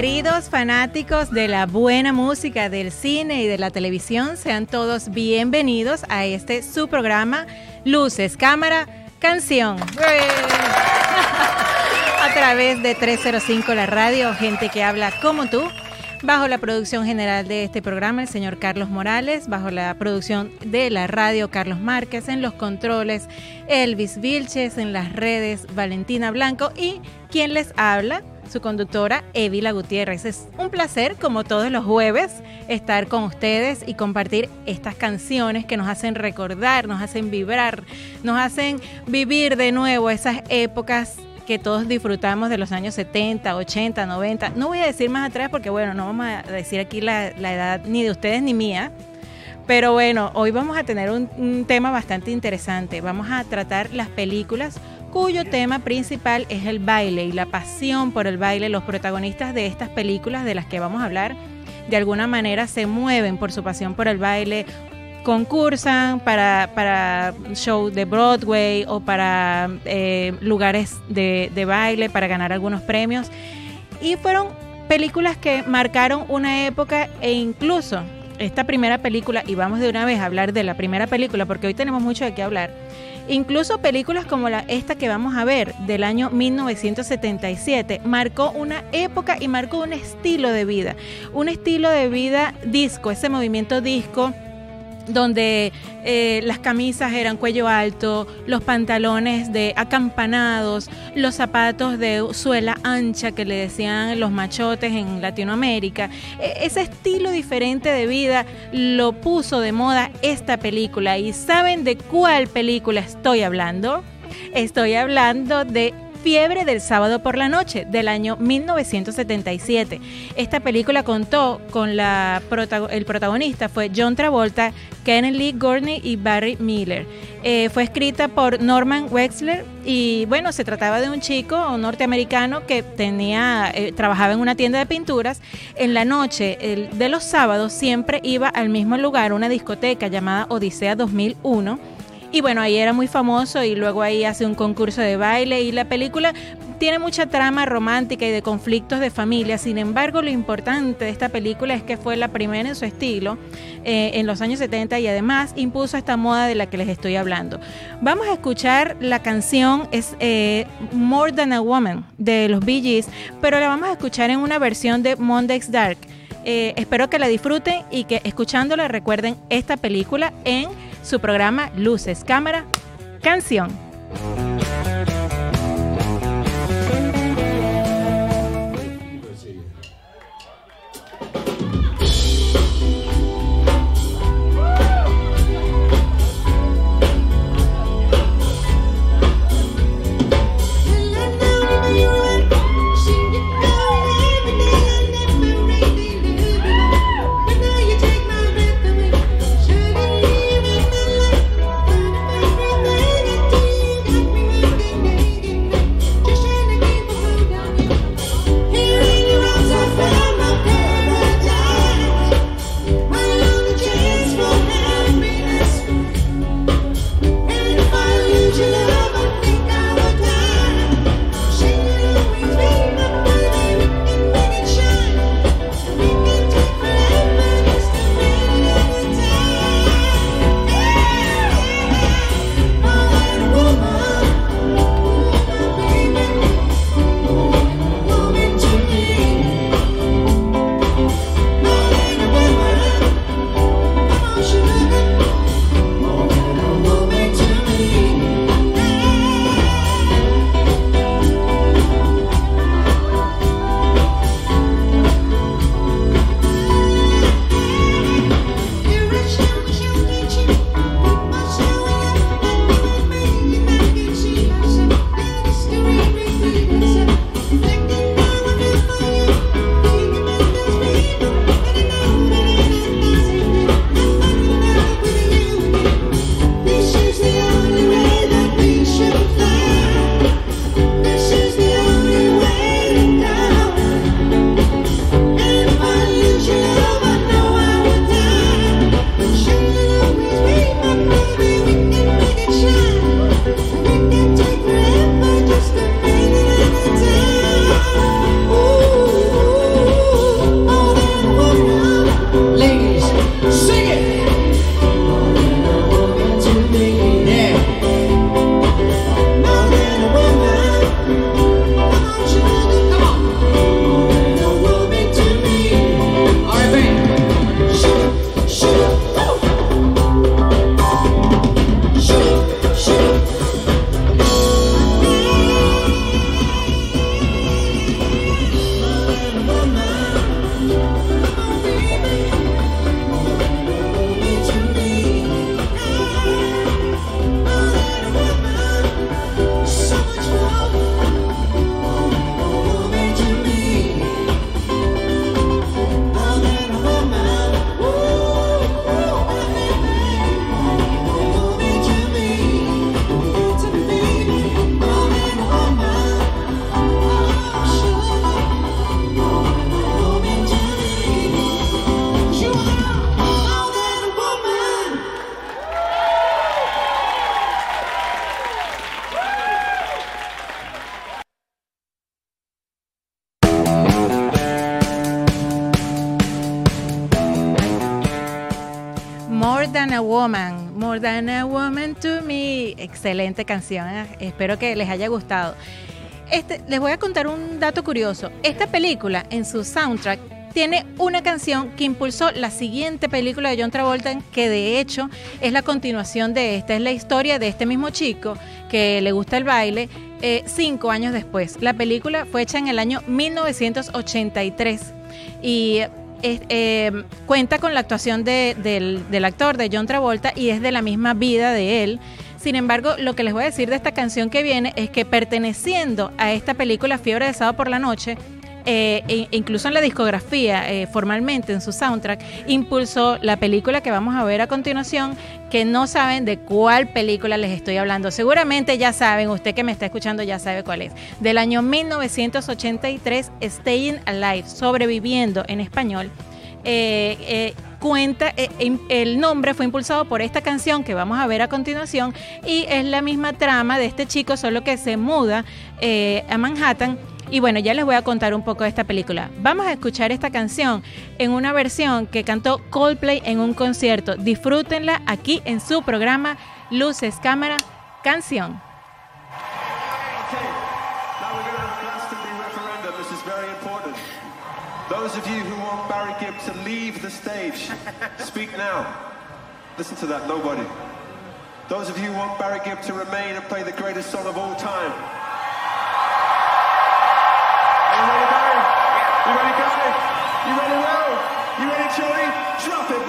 Queridos fanáticos de la buena música, del cine y de la televisión, sean todos bienvenidos a este su programa Luces, Cámara, Canción. a través de 305 La Radio, gente que habla como tú. Bajo la producción general de este programa, el señor Carlos Morales, bajo la producción de la radio Carlos Márquez, en los controles Elvis Vilches, en las redes Valentina Blanco y quien les habla, su conductora Evila Gutiérrez. Es un placer, como todos los jueves, estar con ustedes y compartir estas canciones que nos hacen recordar, nos hacen vibrar, nos hacen vivir de nuevo esas épocas que todos disfrutamos de los años 70, 80, 90. No voy a decir más atrás porque, bueno, no vamos a decir aquí la, edad ni de ustedes ni mía. Pero bueno, hoy vamos a tener un, un tema bastante interesante. Vamos a tratar las películas cuyo tema principal es el baile y la pasión por el baile. Los protagonistas de estas películas de las que vamos a hablar de alguna manera se mueven por su pasión por el baile concursan para, para show de Broadway o para eh, lugares de, de baile, para ganar algunos premios. Y fueron películas que marcaron una época e incluso esta primera película, y vamos de una vez a hablar de la primera película porque hoy tenemos mucho de qué hablar, incluso películas como la, esta que vamos a ver del año 1977, marcó una época y marcó un estilo de vida, un estilo de vida disco, ese movimiento disco donde eh, las camisas eran cuello alto, los pantalones de acampanados, los zapatos de suela ancha que le decían los machotes en Latinoamérica. E, ese estilo diferente de vida lo puso de moda esta película. ¿Y saben de cuál película estoy hablando? Estoy hablando de Fiebre del sábado por la noche del año 1977. Esta película contó con la el protagonista fue John Travolta, Kenneth Lee Gurney y Barry Miller. Eh, fue escrita por Norman Wexler y bueno, se trataba de un chico norteamericano que tenía eh, trabajaba en una tienda de pinturas. En la noche el, de los sábados siempre iba al mismo lugar, una discoteca llamada Odisea 2001 y bueno, ahí era muy famoso y luego ahí hace un concurso de baile y la película tiene mucha trama romántica y de conflictos de familia. Sin embargo, lo importante de esta película es que fue la primera en su estilo eh, en los años 70 y además impuso esta moda de la que les estoy hablando. Vamos a escuchar la canción, es eh, More Than a Woman de los Bee Gees, pero la vamos a escuchar en una versión de Monday's Dark. Eh, espero que la disfruten y que escuchándola recuerden esta película en su programa Luces, Cámara, Canción. Excelente canción, ¿eh? espero que les haya gustado. Este, les voy a contar un dato curioso. Esta película en su soundtrack tiene una canción que impulsó la siguiente película de John Travolta, que de hecho es la continuación de esta. Es la historia de este mismo chico que le gusta el baile eh, cinco años después. La película fue hecha en el año 1983 y eh, cuenta con la actuación del actor, de John Travolta, y es de la misma vida de él. Sin embargo, lo que les voy a decir de esta canción que viene es que perteneciendo a esta película Fiebre de Sábado por la Noche, eh, e incluso en la discografía, eh, formalmente en su soundtrack, impulsó la película que vamos a ver a continuación, que no saben de cuál película les estoy hablando. Seguramente ya saben, usted que me está escuchando ya sabe cuál es. Del año 1983, Staying Alive, sobreviviendo en español. Eh, cuenta, el nombre fue impulsado por esta canción que vamos a ver a continuación y es la misma trama de este chico, solo que se muda a Manhattan y bueno, ya les voy a contar un poco de esta película. Vamos a escuchar esta canción en una versión que cantó Coldplay en un concierto. Disfrútenla aquí en su programa Luces, Cámara, Canción. Those of you who want Barry Gibb to leave the stage, speak now. Listen to that, nobody. Those of you who want Barry Gibb to remain and play the greatest song of all time. You ready, Barry? You ready, guys? You ready, Will? You ready, Joey? Drop it,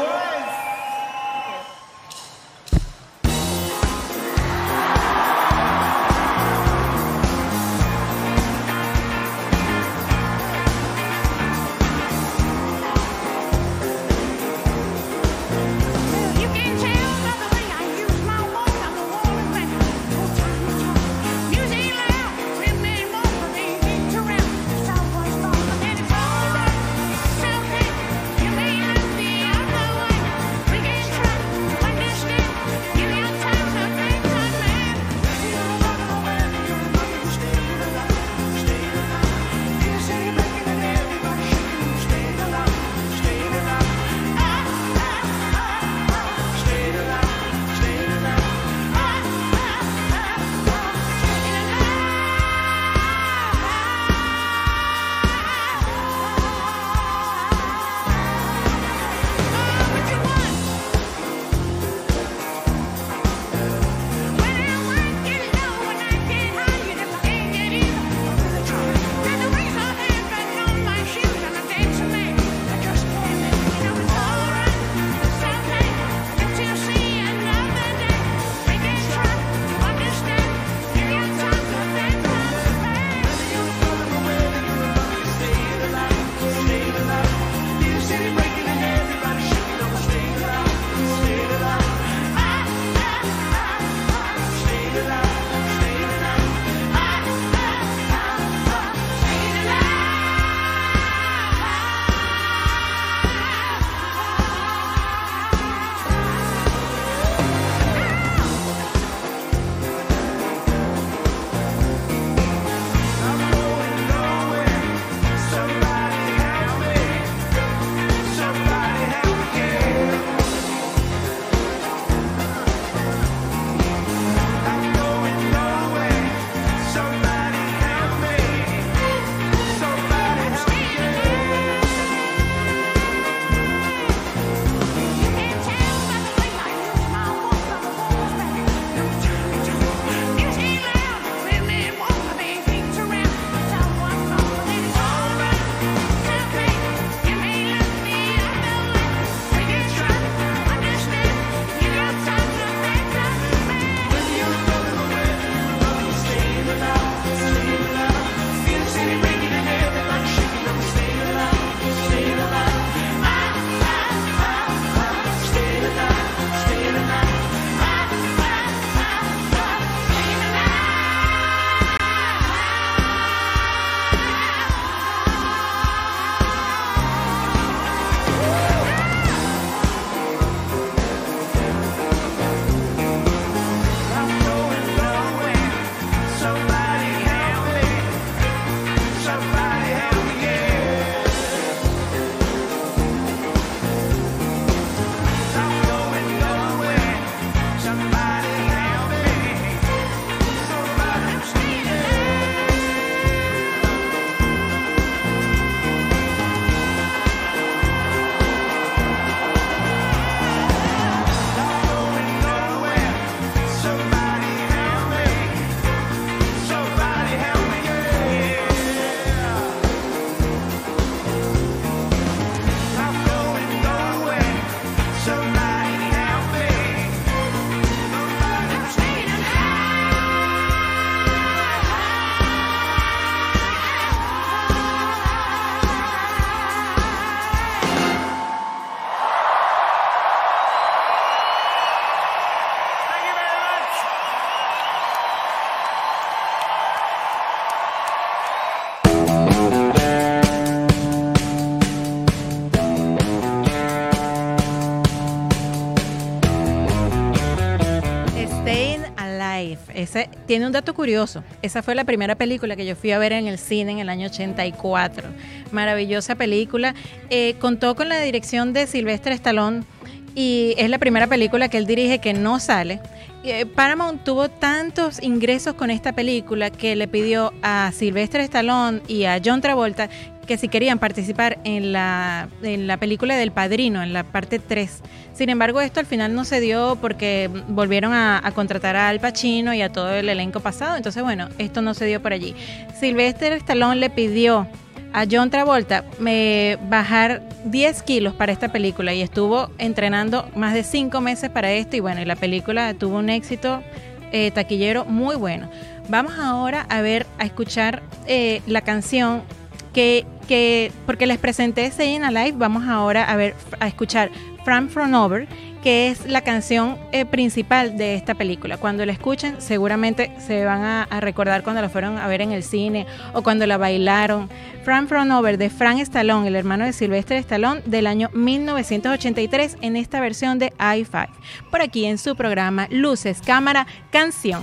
tiene un dato curioso. Esa fue la primera película que yo fui a ver en el cine en el año 84. Maravillosa película. Eh, contó con la dirección de Silvestre Stallone y es la primera película que él dirige que no sale. Eh, Paramount tuvo tantos ingresos con esta película que le pidió a Silvestre Stallone y a John Travolta que si querían participar en la, en la película del Padrino, en la parte 3. Sin embargo, esto al final no se dio porque volvieron a, contratar a Al Pacino y a todo el elenco pasado. Entonces, bueno, esto no se dio por allí. Sylvester Stallone le pidió a John Travolta me bajar 10 kilos para esta película y estuvo entrenando más de 5 meses para esto y bueno, y la película tuvo un éxito eh, taquillero muy bueno. Vamos ahora a ver, a escuchar eh, la canción que, que, porque les presenté Saying Alive, vamos ahora a ver, a escuchar From From Over, que es la canción eh, principal de esta película. Cuando la escuchen, seguramente se van a, recordar cuando la fueron a ver en el cine o cuando la bailaron. From From Over de Frank Stallone, el hermano de Sylvester Stallone, del año 1983, en esta versión de i5. Por aquí en su programa Luces, Cámara, Canción.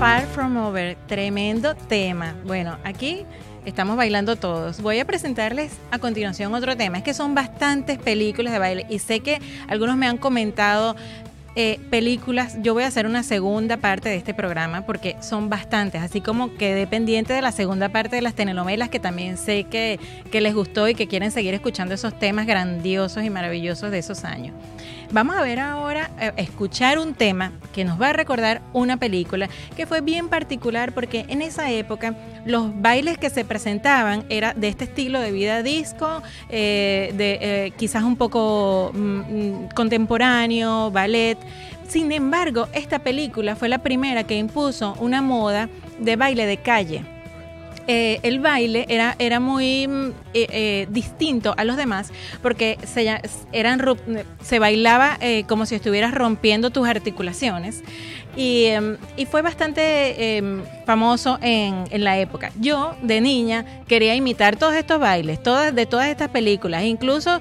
Over, tremendo tema. Bueno, aquí estamos bailando todos. Voy a presentarles a continuación otro tema. Es que son bastantes películas de baile y sé que algunos me han comentado eh, películas, yo voy a hacer una segunda parte de este programa porque son bastantes, así como quedé pendiente de la segunda parte de las telenovelas que también sé que, que les gustó y que quieren seguir escuchando esos temas grandiosos y maravillosos de esos años. Vamos a ver ahora, eh, escuchar un tema que nos va a recordar una película que fue bien particular porque en esa época los bailes que se presentaban era de este estilo de vida disco, eh, de eh, quizás un poco mm, mm, contemporáneo, ballet. Sin embargo, esta película fue la primera que impuso una moda de baile de calle eh, el baile era, era muy mm, eh, eh, distinto a los demás porque se, eran, se bailaba como si estuvieras rompiendo tus articulaciones y, em, fue bastante em, famoso en, la época. Yo de niña quería imitar todos estos bailes, todas, de todas estas películas, incluso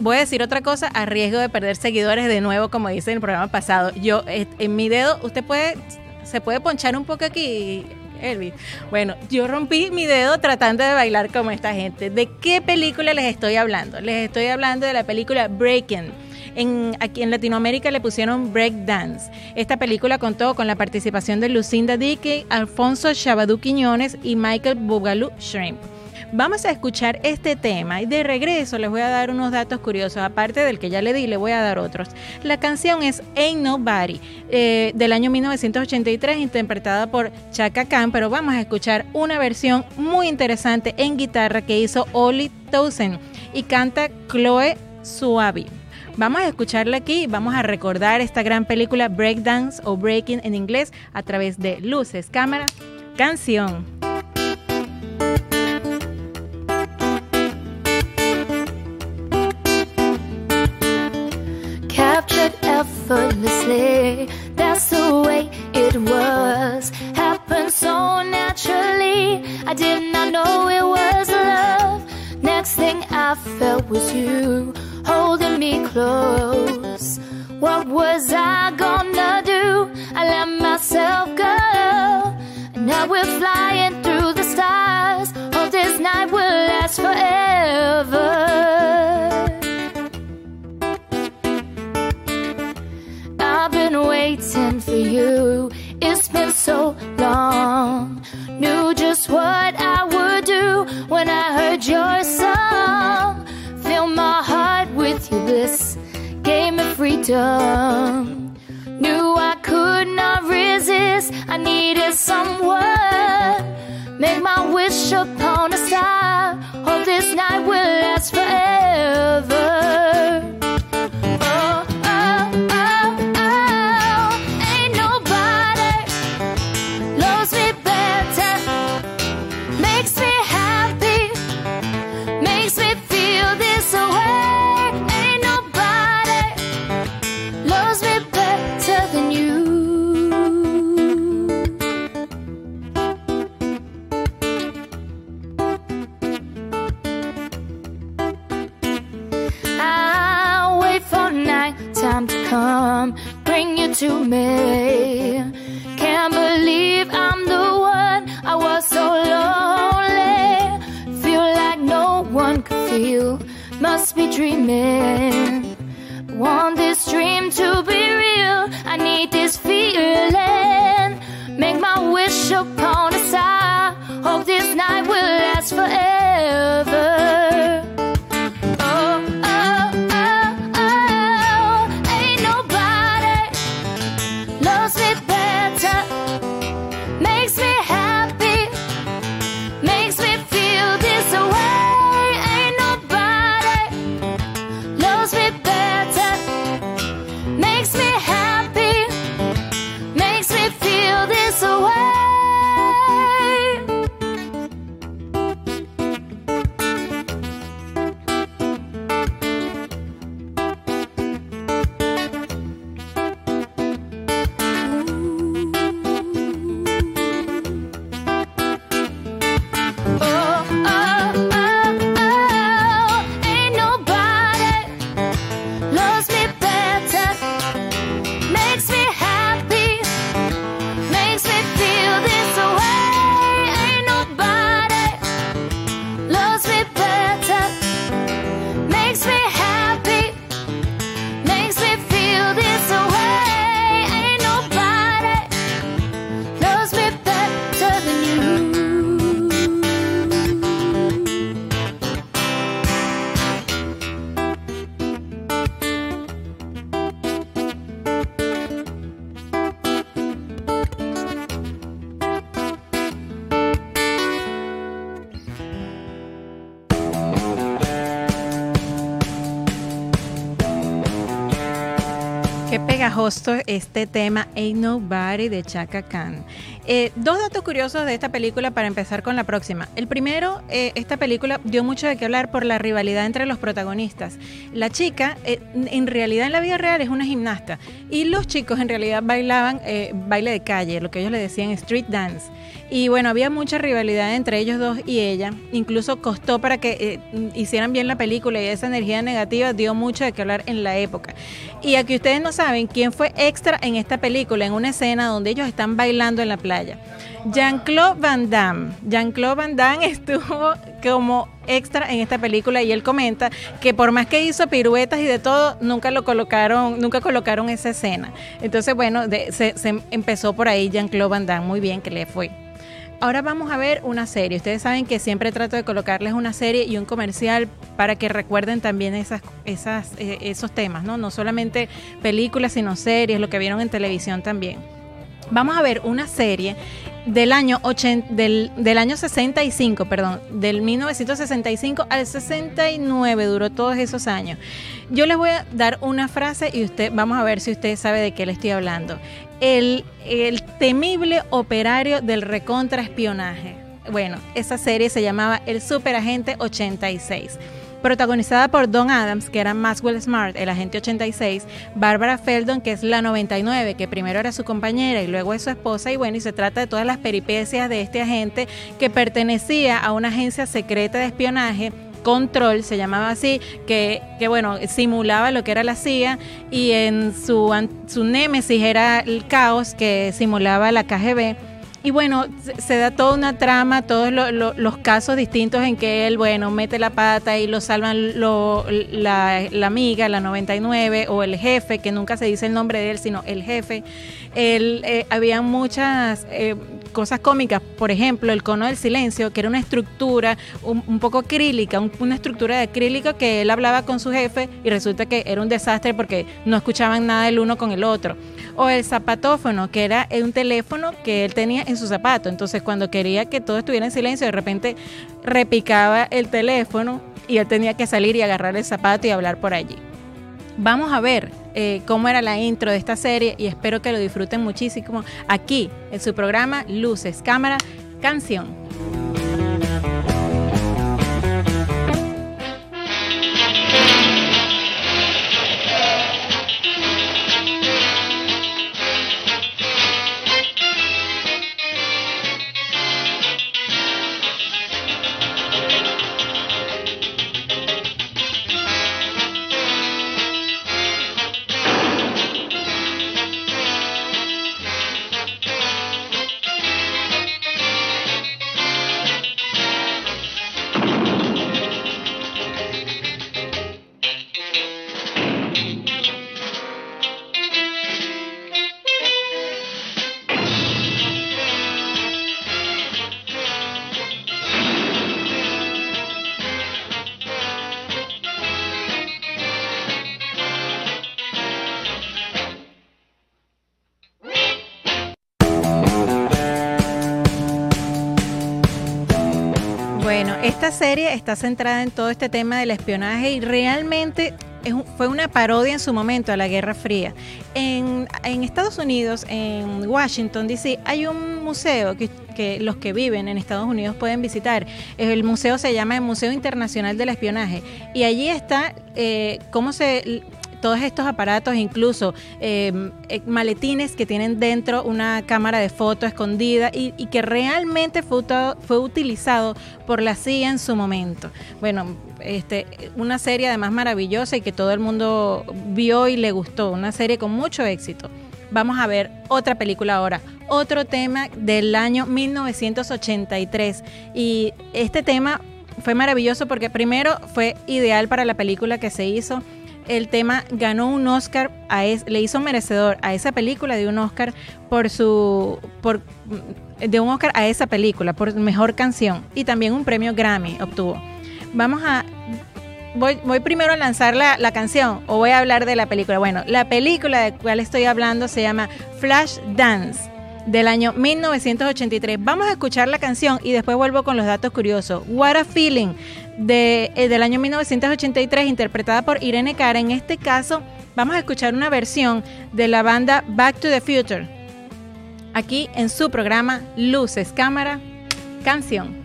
voy a decir otra cosa a riesgo de perder seguidores de nuevo como dice en el programa pasado. Yo en mi dedo, usted puede, se puede ponchar un poco aquí Elvis. Bueno, yo rompí mi dedo tratando de bailar como esta gente. ¿De qué película les estoy hablando? Les estoy hablando de la película Breaking. En, aquí en Latinoamérica le pusieron Break Dance. Esta película contó con la participación de Lucinda Dickey, Alfonso Chabadú Quiñones y Michael Bugalú Shrimp. Vamos a escuchar este tema y de regreso les voy a dar unos datos curiosos. Aparte del que ya le di, le voy a dar otros. La canción es Ain't Nobody eh, del año 1983 interpretada por Chaka Khan, pero vamos a escuchar una versión muy interesante en guitarra que hizo Oli Townsend y canta Chloe Suavi. Vamos a escucharla aquí vamos a recordar esta gran película Breakdance o Breaking en inglés a través de luces, cámara, canción. Effortlessly. That's the way it was. Happened so naturally. I did not know it was love. Next thing I felt was you holding me close. What was I gonna do? I let myself go. And now we're flying through the stars. Hope this night will last forever. Waiting for you. It's been so long. Knew just what I would do when I heard your song. Fill my heart with your bliss. Gave me freedom. Knew I could not resist. I needed someone. Make my wish upon a star. Hope this night will last forever. Dreaming. Want this dream to be real. I need this feeling. Make my wish upon pegajoso este tema Ain't Nobody de Chaka Khan. Eh, dos datos curiosos de esta película para empezar con la próxima. El primero, eh, esta película dio mucho de qué hablar por la rivalidad entre los protagonistas. La chica, eh, en realidad en la vida real es una gimnasta y los chicos en realidad bailaban baile de calle, lo que ellos le decían street dance. Y bueno, había mucha rivalidad entre ellos dos y ella. Incluso costó para que hicieran bien la película y esa energía negativa dio mucho de qué hablar en la época. Y aquí ustedes no saben quién fue extra en esta película, en una escena donde ellos están bailando en la playa. Jean-Claude Van Damme. Jean-Claude Van Damme estuvo como extra en esta película y él comenta que por más que hizo piruetas y de todo, nunca lo colocaron, nunca colocaron esa escena. Entonces, bueno, se, se empezó por ahí Jean-Claude Van Damme, muy bien que le fue. Ahora vamos a ver una serie. Ustedes saben que siempre trato de colocarles una serie y un comercial para que recuerden también esas, eh, esos temas, ¿no? No solamente películas, sino series, lo que vieron en televisión también. Vamos a ver una serie del año, 80, del, del, año 65, perdón, del 1965 al 69, duró todos esos años. Yo les voy a dar una frase y usted, vamos a ver si usted sabe de qué le estoy hablando el, temible operario del recontraespionaje. Bueno, esa serie se llamaba El Superagente 86 protagonizada por Don Adams, que era Maxwell Smart, el agente 86, Barbara Feldon, que es la 99, que primero era su compañera y luego es su esposa, y bueno, y se trata de todas las peripecias de este agente que pertenecía a una agencia secreta de espionaje Control, se llamaba así, que, que, bueno, simulaba lo que era la CIA y en su, su némesis era el caos que simulaba la KGB. Y bueno, se da toda una trama, todos los casos distintos en que él, bueno, mete la pata y lo salvan la, amiga, la 99, o el jefe, que nunca se dice el nombre de él, sino el jefe. Él, eh, había muchas eh, cosas cómicas, por ejemplo, el cono del silencio, que era una estructura un, poco acrílica, una estructura de acrílico que él hablaba con su jefe y resulta que era un desastre porque no escuchaban nada el uno con el otro. O el zapatófono, que era un teléfono que él tenía en su zapato. Entonces, cuando quería que todo estuviera en silencio, de repente repicaba el teléfono y él tenía que salir y agarrar el zapato y hablar por allí. Vamos a ver eh, cómo era la intro de esta serie y espero que lo disfruten muchísimo aquí en su programa Luces, Cámara, Canción. Serie está centrada en todo este tema del espionaje y realmente fue una parodia en su momento a la Guerra Fría. En, Estados Unidos, en Washington, D.C., hay un museo que, los que viven en Estados Unidos pueden visitar. El museo se llama el Museo Internacional del Espionaje y allí está eh, cómo se todos estos aparatos, incluso em, eh, maletines que tienen dentro una cámara de foto escondida y, que realmente fue, fue utilizado por la CIA en su momento. Bueno, este, una serie además maravillosa y que todo el mundo vio y le gustó, una serie con mucho éxito. Vamos a ver otra película ahora, otro tema del año 1983 y este tema fue maravilloso porque primero fue ideal para la película que se hizo el tema ganó un Oscar, a le hizo merecedor a esa película de un Oscar por su, por, de un Oscar a esa película por mejor canción y también un premio Grammy obtuvo. Vamos a, voy, voy primero a lanzar la, la canción o voy a hablar de la película. Bueno, la película de la cual estoy hablando se llama Flash Dance del año 1983. Vamos a escuchar la canción y después vuelvo con los datos curiosos. What a Feeling de, eh, del año 1983, interpretada por Irene Cara. En este caso, vamos a escuchar una versión de la banda Back to the Future. Aquí en su programa Luces, Cámara, Canción.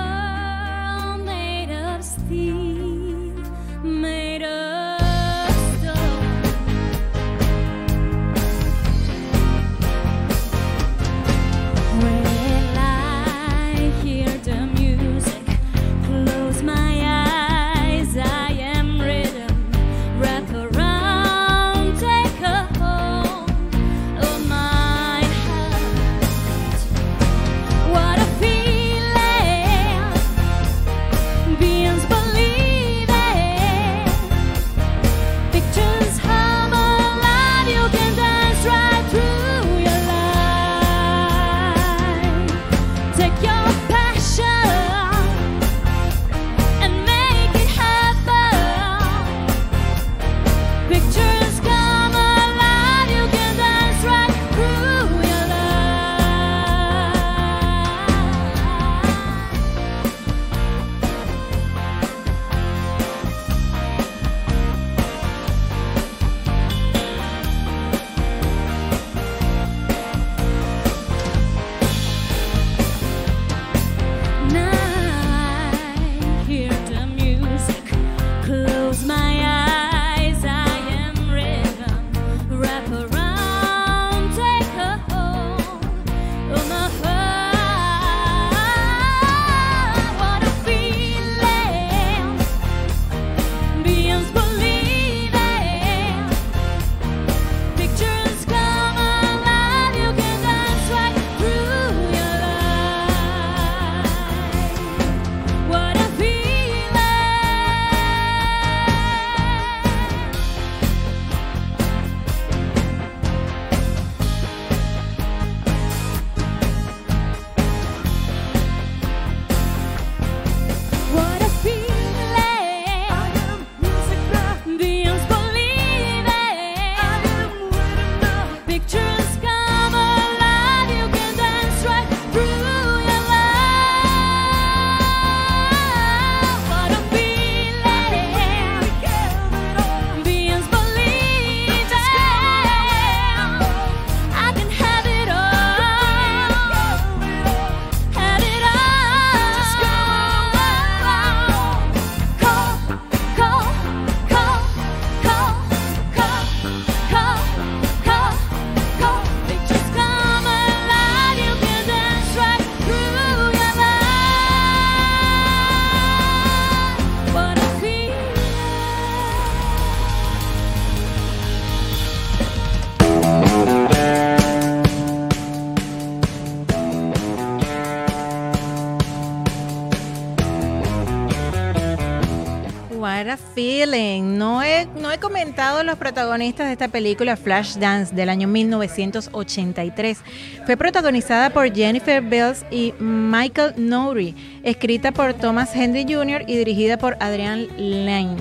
No he, comentado los protagonistas de esta película Flashdance del año 1983. Fue protagonizada por Jennifer Bells y Michael Nouri, escrita por Thomas Henry Jr. y dirigida por Adrian Lane.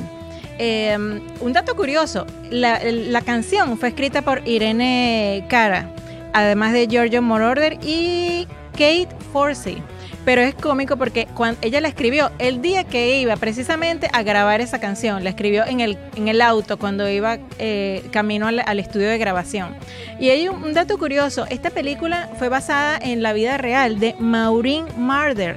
Eh, un dato curioso, la, la canción fue escrita por Irene Cara, además de Giorgio Moroder y Kate Forsey. Pero es cómico porque cuando ella la escribió el día que iba precisamente a grabar esa canción, la escribió en el, en el auto cuando iba eh, camino al, estudio de grabación. Y hay un, un dato curioso, esta película fue basada en la vida real de Maureen Marder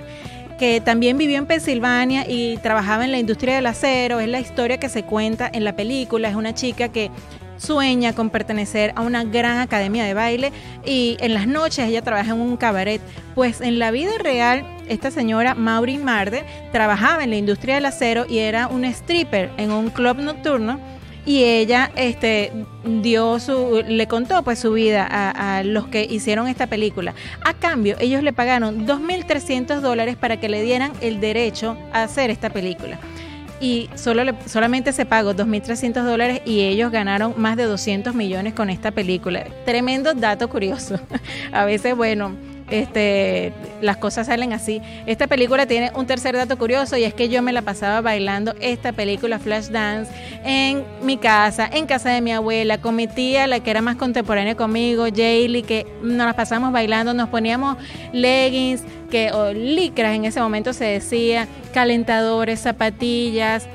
que también vivió en Pensilvania y trabajaba en la industria del acero. Es la historia que se cuenta en la película. Es una chica que sueña con pertenecer a una gran academia de baile y en las noches ella trabaja en un cabaret. Pues en la vida real, esta señora Maureen Marder trabajaba en la industria del acero y era una stripper en un club nocturno y ella este dio su le contó pues su vida a, a los que hicieron esta película a cambio ellos le pagaron 2.300 dólares para que le dieran el derecho a hacer esta película y solo le- solamente se pagó 2.300 dólares y ellos ganaron más de 200 millones con esta película. Tremendo dato curioso. A veces, bueno, este, las cosas salen así. Esta película tiene un tercer dato curioso y es que yo me la pasaba bailando esta película Flashdance en mi casa, en casa de mi abuela, con mi tía, la que era más contemporánea conmigo, Jaylee, que nos las pasamos bailando, nos poníamos leggings, que, o licras en ese momento se decía, calentadores, zapatillas,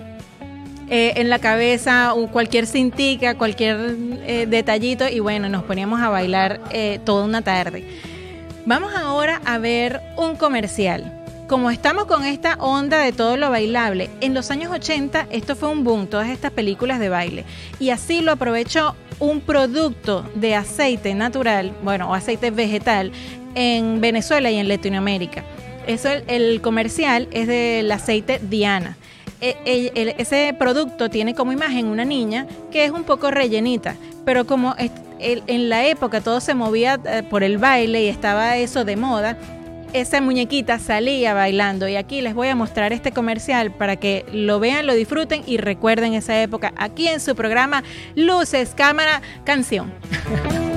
eh, en la cabeza o cualquier cintica, cualquier eh, detallito y bueno, nos poníamos a bailar eh, toda una tarde. Vamos ahora a ver un comercial. Como estamos con esta onda de todo lo bailable, en los años 80 esto fue un boom, todas estas películas de baile. Y así lo aprovechó un producto de aceite natural, bueno, o aceite vegetal, en Venezuela y en Latinoamérica. Eso, el, comercial es del aceite Diana. E- el- ese producto tiene como imagen una niña que es un poco rellenita, pero como en la época todo se movía eh, por el baile y estaba eso de moda, esa muñequita salía bailando y aquí les voy a mostrar este comercial para que lo vean, lo disfruten y recuerden esa época aquí en su programa Luces, Cámara, Canción.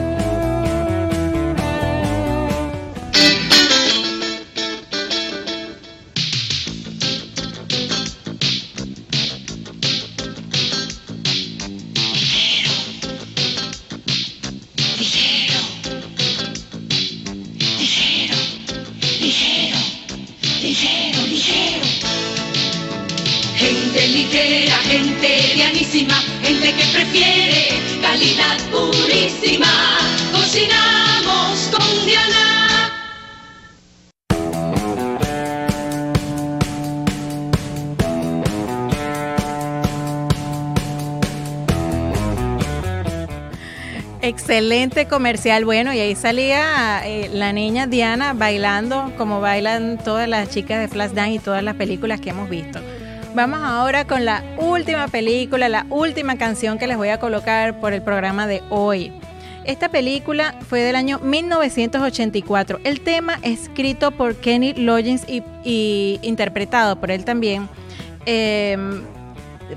purísima. Cocinamos con Diana. Excelente comercial, bueno, y ahí salía eh, la niña Diana bailando como bailan todas las chicas de Flashdance y todas las películas que hemos visto. Vamos ahora con la última película, la última canción que les voy a colocar por el programa de hoy. Esta película fue del año 1984. El tema escrito por Kenny Loggins y, interpretado por él también. eh,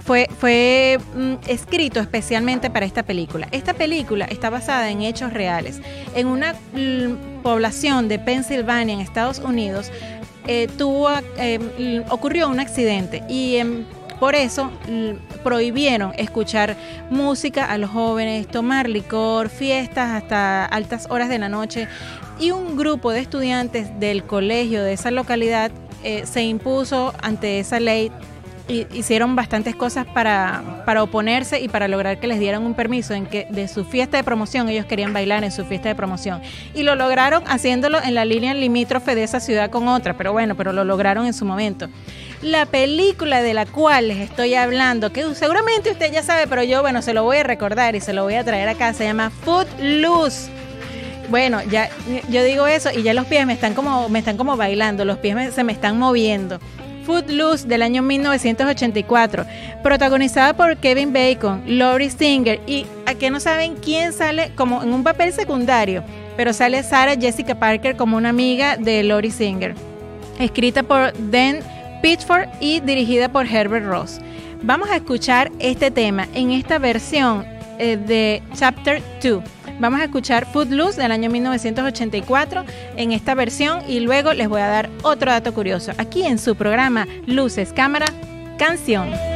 fue, fue mm, escrito especialmente para esta película. Esta película está basada en hechos reales. En una población de Pensilvania, en Estados Unidos, eh, tuvo, eh, ocurrió un accidente y em, por eso l- prohibieron escuchar música a los jóvenes, tomar licor, fiestas hasta altas horas de la noche. Y un grupo de estudiantes del colegio de esa localidad eh, se impuso ante esa ley hicieron bastantes cosas para, para oponerse y para lograr que les dieran un permiso en que de su fiesta de promoción ellos querían bailar en su fiesta de promoción. Y lo lograron haciéndolo en la línea limítrofe de esa ciudad con otra pero bueno pero lo lograron en su momento. La película de la cual les estoy hablando que seguramente usted ya sabe pero yo bueno se lo voy a recordar y se lo voy a traer acá se llama Footloose. Bueno, ya yo digo eso y ya los pies me están como me están como bailando, los pies me- se me están moviendo. Footloose del año 1984, protagonizada por Kevin Bacon, Laurie Singer y a que no saben quién sale como en un papel secundario, pero sale Sarah Jessica Parker como una amiga de Laurie Singer. Escrita por Dan Pitchford y dirigida por Herbert Ross. Vamos a escuchar este tema en esta versión eh, de Chapter 2. Vamos a escuchar Footloose del año 1984 en esta versión y luego les voy a dar otro dato curioso. Aquí en su programa Luces, Cámara, Canción.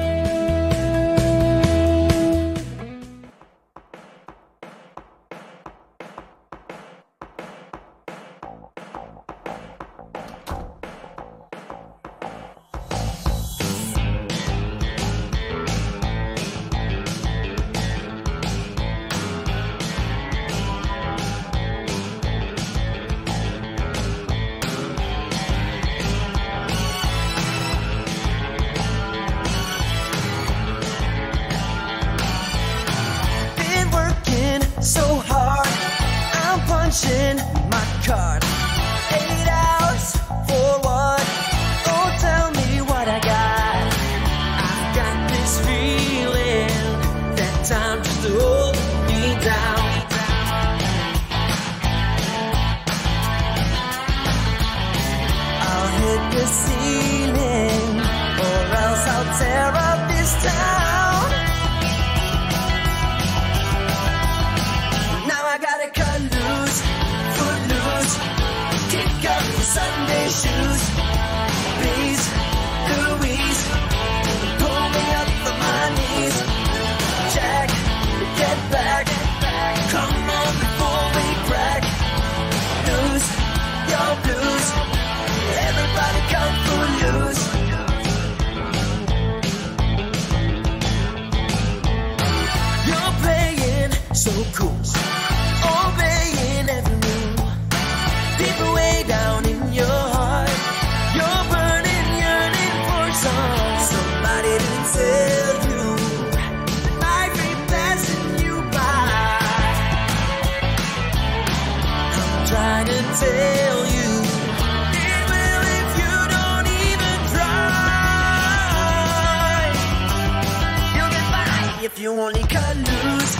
If you only cut loose,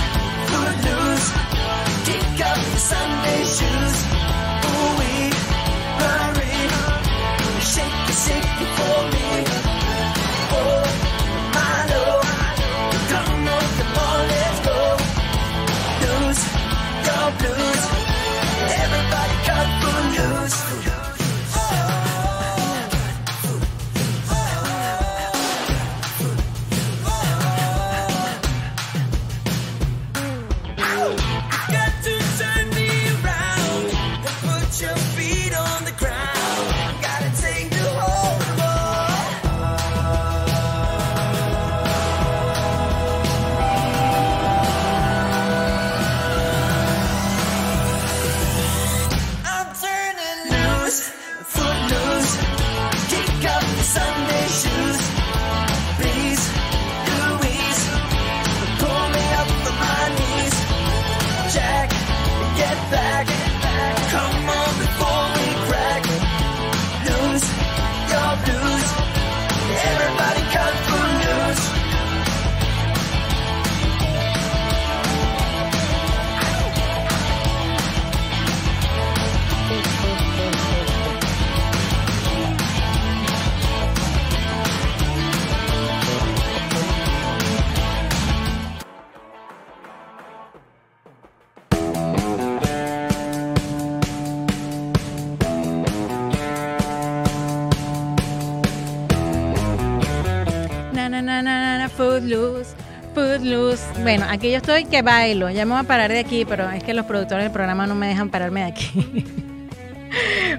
foot loose. Kick up your Sunday shoes. Ooh Footloose, Footloose. Bueno, aquí yo estoy que bailo. Ya me voy a parar de aquí, pero es que los productores del programa no me dejan pararme de aquí.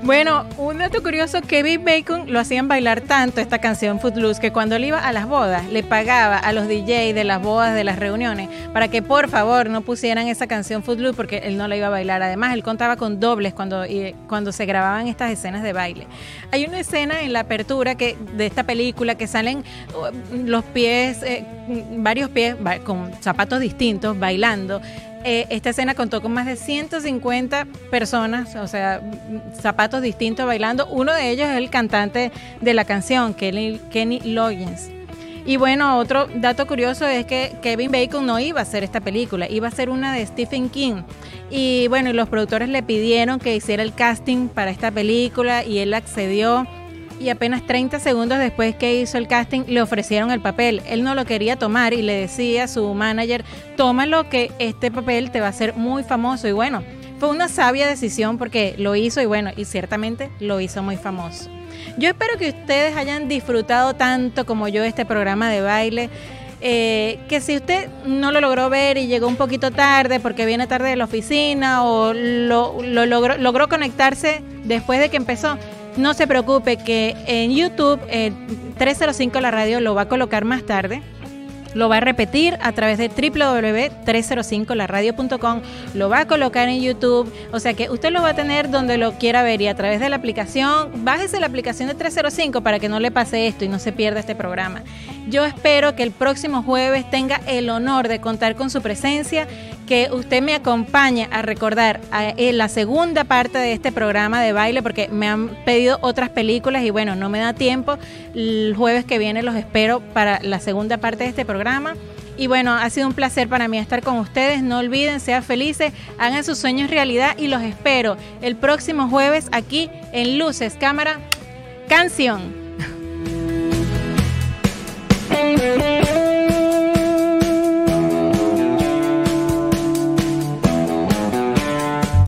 Bueno, un dato curioso, Kevin Bacon lo hacían bailar tanto esta canción Footloose que cuando él iba a las bodas le pagaba a los DJ de las bodas, de las reuniones, para que por favor no pusieran esa canción Footloose porque él no la iba a bailar. Además, él contaba con dobles cuando, cuando se grababan estas escenas de baile. Hay una escena en la apertura que, de esta película que salen uh, los pies, eh, varios pies con zapatos distintos bailando. Eh, esta escena contó con más de 150 personas, o sea, zapatos distintos bailando. Uno de ellos es el cantante de la canción, Kenny, Loggins. Y bueno, otro dato curioso es que Kevin Bacon no iba a hacer esta película, iba a ser una de Stephen King. Y bueno, los productores le pidieron que hiciera el casting para esta película y él accedió. Y apenas 30 segundos después que hizo el casting le ofrecieron el papel. Él no lo quería tomar y le decía a su manager, tómalo que este papel te va a hacer muy famoso. Y bueno, fue una sabia decisión porque lo hizo y bueno, y ciertamente lo hizo muy famoso. Yo espero que ustedes hayan disfrutado tanto como yo este programa de baile. Eh, que si usted no lo logró ver y llegó un poquito tarde porque viene tarde de la oficina o lo, lo logró, logró conectarse después de que empezó, no se preocupe que en YouTube eh, 305 la radio lo va a colocar más tarde. Lo va a repetir a través de www.305laradio.com. Lo va a colocar en YouTube. O sea que usted lo va a tener donde lo quiera ver y a través de la aplicación. Bájese la aplicación de 305 para que no le pase esto y no se pierda este programa. Yo espero que el próximo jueves tenga el honor de contar con su presencia, que usted me acompañe a recordar eh, la segunda parte de este programa de baile, porque me han pedido otras películas y bueno, no me da tiempo. El jueves que viene los espero para la segunda parte de este Y bueno, ha sido un placer para mí estar con ustedes. No olviden, sean felices, hagan sus sueños realidad y los espero el próximo jueves aquí en Luces, Cámara, Canción.